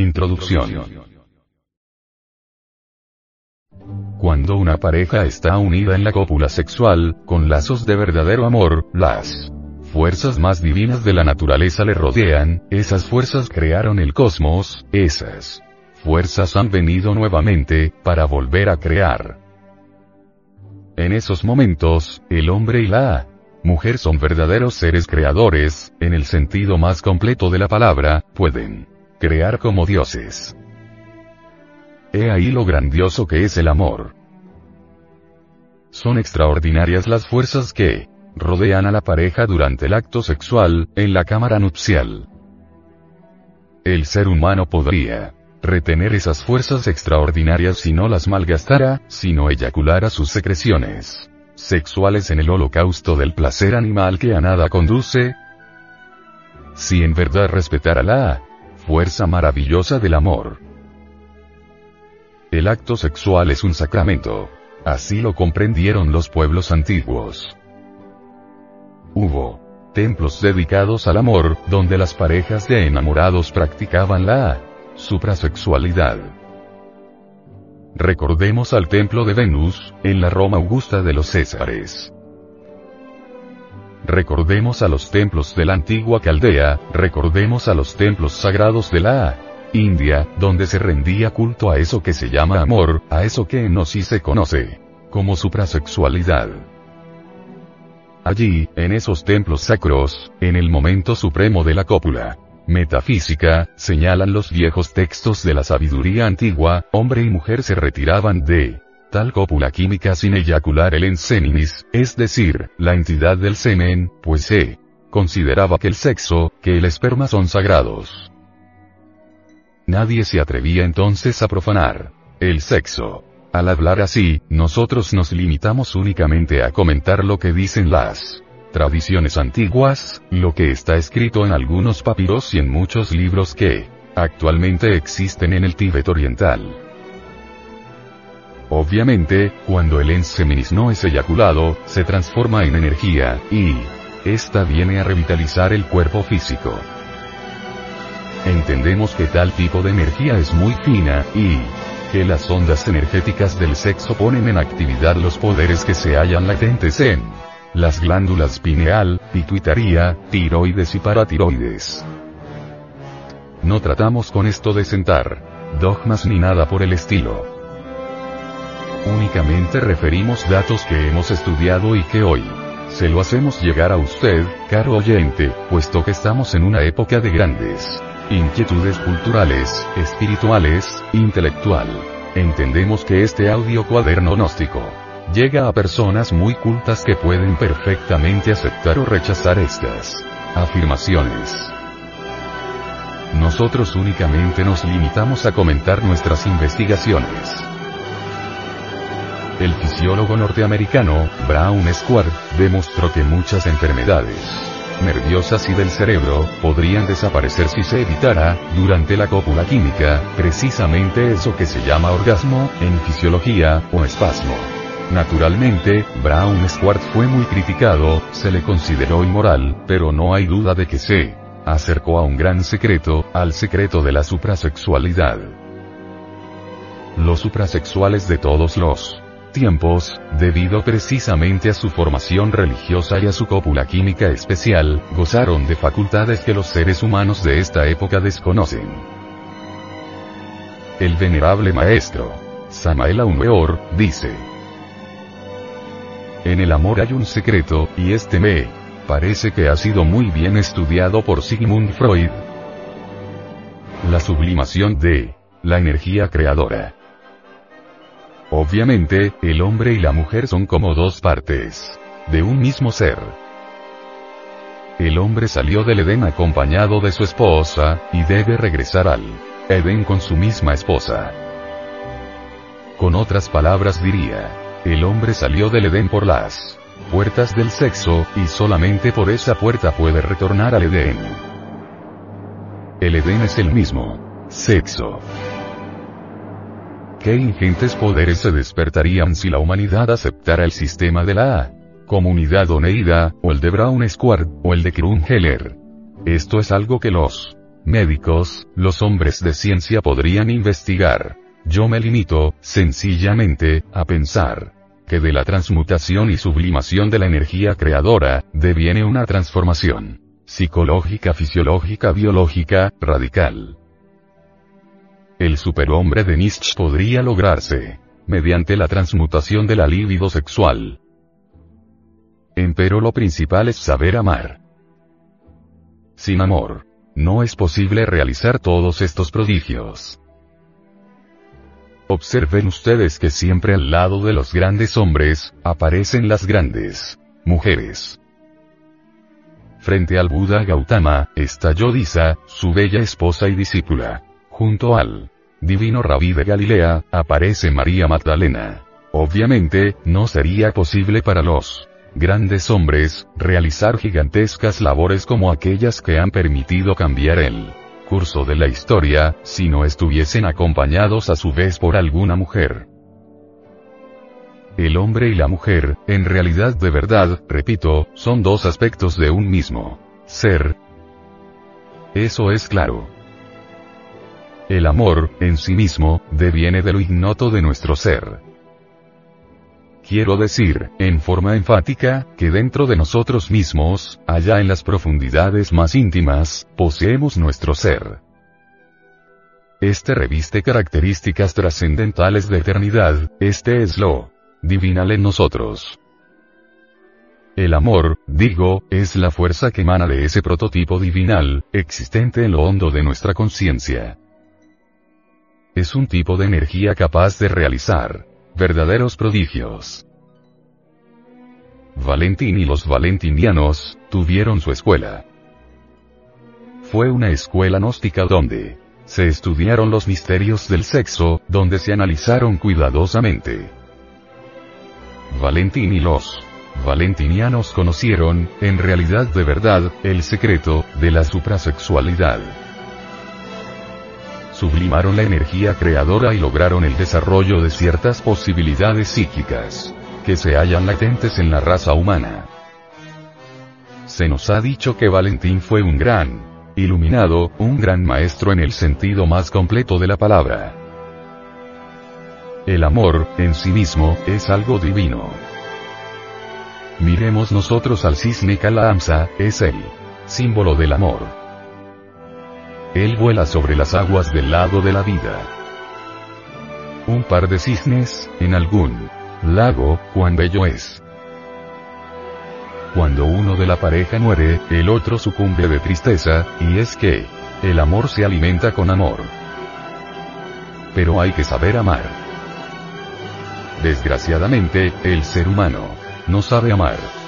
Introducción. Cuando una pareja está unida en la cópula sexual, con lazos de verdadero amor, las fuerzas más divinas de la naturaleza le rodean, esas fuerzas crearon el cosmos, esas fuerzas han venido nuevamente, para volver a crear. En esos momentos, el hombre y la mujer son verdaderos seres creadores, en el sentido más completo de la palabra, pueden crear como dioses. He ahí lo grandioso que es el amor. Son extraordinarias las fuerzas que rodean a la pareja durante el acto sexual, en la cámara nupcial. El ser humano podría retener esas fuerzas extraordinarias si no las malgastara, si no eyaculara sus secreciones sexuales en el holocausto del placer animal que a nada conduce, si en verdad respetara la fuerza maravillosa del amor. El acto sexual es un sacramento. Así lo comprendieron los pueblos antiguos. Hubo templos dedicados al amor, donde las parejas de enamorados practicaban la suprasexualidad. Recordemos al templo de Venus, en la Roma Augusta de los Césares. Recordemos a los templos de la antigua Caldea, recordemos a los templos sagrados de la India, donde se rendía culto a eso que se llama amor, a eso que en sí se conoce como suprasexualidad. Allí, en esos templos sacros, en el momento supremo de la cópula, metafísica, señalan los viejos textos de la sabiduría antigua, hombre y mujer se retiraban de tal cópula química sin eyacular el enseninis, es decir, la entidad del semen, pues se consideraba que el sexo, que el esperma son sagrados. Nadie se atrevía entonces a profanar el sexo. Al hablar así, nosotros nos limitamos únicamente a comentar lo que dicen las tradiciones antiguas, lo que está escrito en algunos papiros y en muchos libros que actualmente existen en el Tíbet oriental. Obviamente, cuando el enseminis no es eyaculado, se transforma en energía, y esta viene a revitalizar el cuerpo físico. Entendemos que tal tipo de energía es muy fina, y que las ondas energéticas del sexo ponen en actividad los poderes que se hallan latentes en las glándulas pineal, pituitaria, tiroides y paratiroides. No tratamos con esto de sentar dogmas ni nada por el estilo. Únicamente referimos datos que hemos estudiado y que hoy se lo hacemos llegar a usted, caro oyente, puesto que estamos en una época de grandes inquietudes culturales, espirituales, intelectual. Entendemos que este audio cuaderno gnóstico llega a personas muy cultas que pueden perfectamente aceptar o rechazar estas afirmaciones. Nosotros únicamente nos limitamos a comentar nuestras investigaciones. El fisiólogo norteamericano, Brown Square, demostró que muchas enfermedades nerviosas y del cerebro, podrían desaparecer si se evitara, durante la cópula química, precisamente eso que se llama orgasmo, en fisiología, o espasmo. Naturalmente, Brown Squart fue muy criticado, se le consideró inmoral, pero no hay duda de que se acercó a un gran secreto, al secreto de la suprasexualidad. Los suprasexuales de todos los tiempos, debido precisamente a su formación religiosa y a su cópula química especial, gozaron de facultades que los seres humanos de esta época desconocen. El venerable maestro, Samael Aumeor, dice, En el amor hay un secreto, y este me parece que ha sido muy bien estudiado por Sigmund Freud. La sublimación de la energía creadora. Obviamente, el hombre y la mujer son como dos partes de un mismo ser. El hombre salió del Edén acompañado de su esposa, y debe regresar al Edén con su misma esposa. Con otras palabras diría, el hombre salió del Edén por las puertas del sexo, y solamente por esa puerta puede retornar al Edén. El Edén es el mismo sexo. ¿Qué ingentes poderes se despertarían si la humanidad aceptara el sistema de la comunidad Oneida, o el de Brown Square, o el de Krungeller? Esto es algo que los médicos, los hombres de ciencia podrían investigar. Yo me limito, sencillamente, a pensar que de la transmutación y sublimación de la energía creadora, deviene una transformación psicológica, fisiológica, biológica, radical. El superhombre de Nietzsche podría lograrse mediante la transmutación de la libido sexual. Empero lo principal es saber amar. Sin amor, no es posible realizar todos estos prodigios. Observen ustedes que siempre al lado de los grandes hombres, aparecen las grandes mujeres. Frente al Buda Gautama, está Yodisa, su bella esposa y discípula. Junto al divino rabí de Galilea, aparece María Magdalena. Obviamente, no sería posible para los grandes hombres, realizar gigantescas labores como aquellas que han permitido cambiar el curso de la historia, si no estuviesen acompañados a su vez por alguna mujer. El hombre y la mujer, en realidad de verdad, repito, son dos aspectos de un mismo ser. Eso es claro. El amor, en sí mismo, deviene de lo ignoto de nuestro ser. Quiero decir, en forma enfática, que dentro de nosotros mismos, allá en las profundidades más íntimas, poseemos nuestro ser. Este reviste características trascendentales de eternidad, este es lo divinal en nosotros. El amor, digo, es la fuerza que emana de ese prototipo divinal, existente en lo hondo de nuestra conciencia. Es un tipo de energía capaz de realizar verdaderos prodigios. Valentín y los valentinianos, tuvieron su escuela. Fue una escuela gnóstica donde se estudiaron los misterios del sexo, donde se analizaron cuidadosamente. Valentín y los valentinianos conocieron, en realidad de verdad, el secreto de la suprasexualidad sublimaron la energía creadora y lograron el desarrollo de ciertas posibilidades psíquicas que se hallan latentes en la raza humana. Se nos ha dicho que Valentín fue un gran iluminado, un gran maestro en el sentido más completo de la palabra. El amor, en sí mismo, es algo divino. Miremos nosotros al cisne Kalaamsa, es el símbolo del amor. Él vuela sobre las aguas del lago de la vida. Un par de cisnes, en algún lago, cuán bello es. Cuando uno de la pareja muere, el otro sucumbe de tristeza, y es que, el amor se alimenta con amor. Pero hay que saber amar. Desgraciadamente, el ser humano, no sabe amar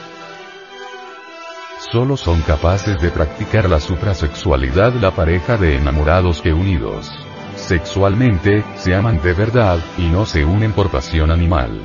solo son capaces de practicar la suprasexualidad la pareja de enamorados que unidos sexualmente, se aman de verdad, y no se unen por pasión animal.